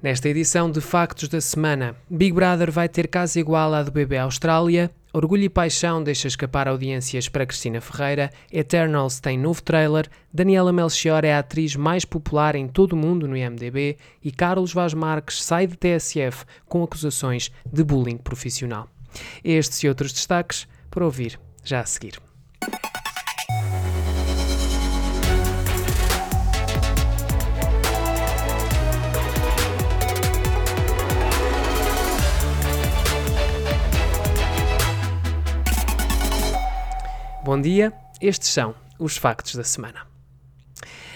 Nesta edição de Factos da Semana, Big Brother vai ter casa igual à do BB Austrália, Orgulho e Paixão deixa escapar audiências para Cristina Ferreira, Eternals tem novo trailer, Daniela Melchior é a atriz mais popular em todo o mundo no IMDB e Carlos Vaz Marques sai de TSF com acusações de bullying profissional. Estes e outros destaques para ouvir já a seguir. Bom dia, estes são os factos da semana.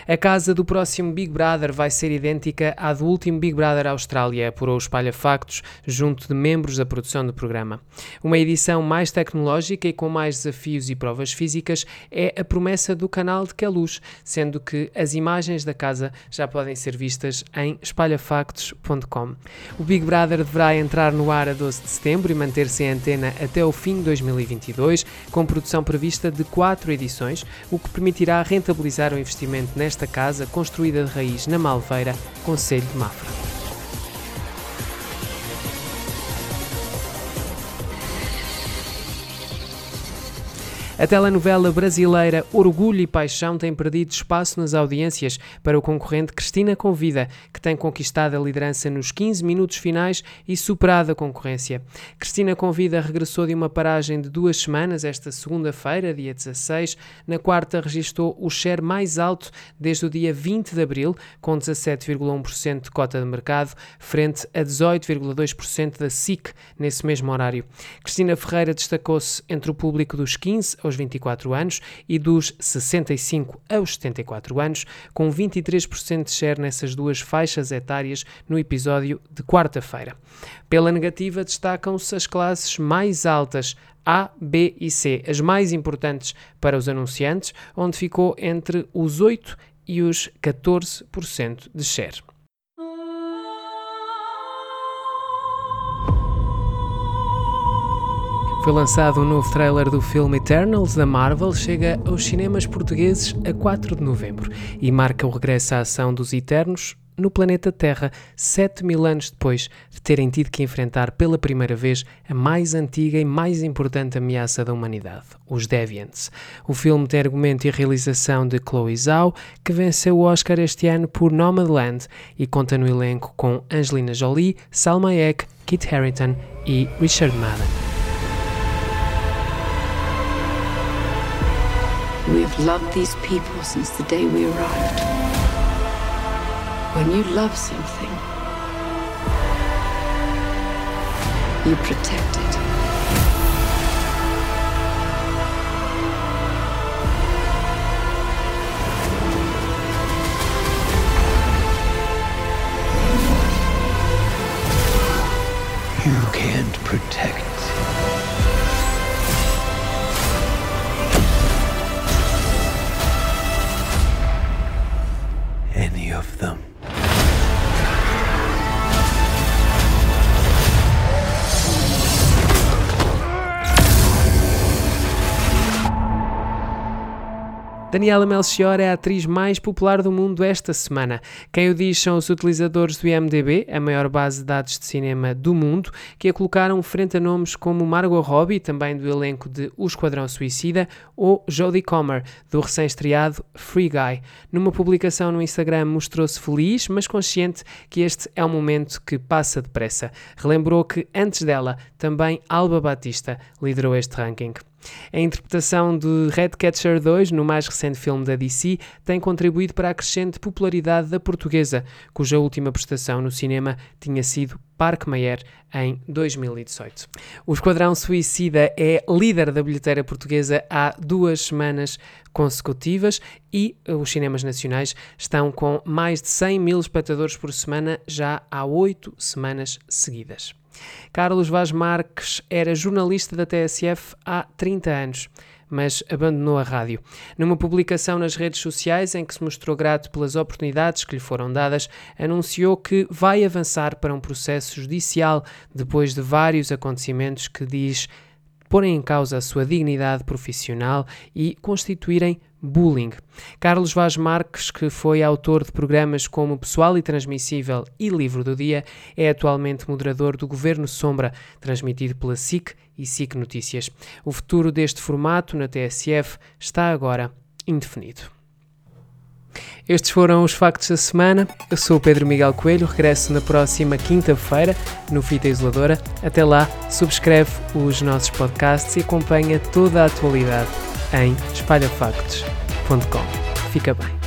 A casa do próximo Big Brother vai ser idêntica à do último Big Brother Austrália, apurou o Espalha Factos, junto de membros da produção do programa. Uma edição mais tecnológica e com mais desafios e provas físicas é a promessa do canal de Queluz, sendo que as imagens da casa já podem ser vistas em espalhafactos.com. O Big Brother deverá entrar no ar a 12 de setembro e manter-se em antena até o fim de 2022, com produção prevista de quatro edições, o que permitirá rentabilizar o investimento nesta esta casa construída de raiz na Malveira, Conselho de Mafra. A telenovela brasileira Orgulho e Paixão tem perdido espaço nas audiências para o concorrente Cristina Convida, que tem conquistado a liderança nos 15 minutos finais e superado a concorrência. Cristina Convida regressou de uma paragem de duas semanas esta segunda-feira, dia 16. Na quarta, registrou o share mais alto desde o dia 20 de abril, com 17,1% de cota de mercado, frente a 18,2% da SIC nesse mesmo horário. Cristina Ferreira destacou-se entre o público dos 15 aos aos 24 anos e dos 65 aos 74 anos, com 23% de share nessas duas faixas etárias no episódio de quarta-feira. Pela negativa, destacam-se as classes mais altas, A, B e C, as mais importantes para os anunciantes, onde ficou entre os 8 e os 14% de share. Foi lançado um novo trailer do filme Eternals da Marvel, chega aos cinemas portugueses a 4 de novembro e marca o regresso à ação dos Eternos no planeta Terra, 7 mil anos depois de terem tido que enfrentar pela primeira vez a mais antiga e mais importante ameaça da humanidade, os Deviants. O filme tem argumento e realização de Chloe Zhao, que venceu o Oscar este ano por Nomadland e conta no elenco com Angelina Jolie, Salma Hayek, Kit Harington e Richard Madden. We've loved these people since the day we arrived. When you love something, you protect it. You can't protect of them. Daniela Melchior é a atriz mais popular do mundo esta semana. Quem o diz são os utilizadores do IMDB, a maior base de dados de cinema do mundo, que a colocaram frente a nomes como Margot Robbie, também do elenco de O Esquadrão Suicida, ou Jodie Comer, do recém-estreado Free Guy. Numa publicação no Instagram mostrou-se feliz, mas consciente que este é um momento que passa depressa. Relembrou que antes dela, também Alba Batista liderou este ranking. A interpretação de Redcatcher 2 no mais recente filme da DC tem contribuído para a crescente popularidade da portuguesa, cuja última prestação no cinema tinha sido Parque Mayer em 2018. O Esquadrão Suicida é líder da bilheteira portuguesa há duas semanas consecutivas e os cinemas nacionais estão com mais de 100 mil espectadores por semana já há oito semanas seguidas. Carlos Vaz Marques era jornalista da TSF há 30 anos mas abandonou a rádio. Numa publicação nas redes sociais em que se mostrou grato pelas oportunidades que lhe foram dadas, anunciou que vai avançar para um processo judicial depois de vários acontecimentos que diz porem em causa a sua dignidade profissional e constituírem bullying. Carlos Vaz Marques, que foi autor de programas como Pessoal e Transmissível e Livro do Dia, é atualmente moderador do Governo Sombra, transmitido pela SIC e SIC Notícias. O futuro deste formato na TSF está agora indefinido. Estes foram os factos da semana. Eu sou o Pedro Miguel Coelho, regresso na próxima quinta-feira no Fita Isoladora. Até lá, subscreve os nossos podcasts e acompanha toda a atualidade em espalhafactos.com. Fica bem.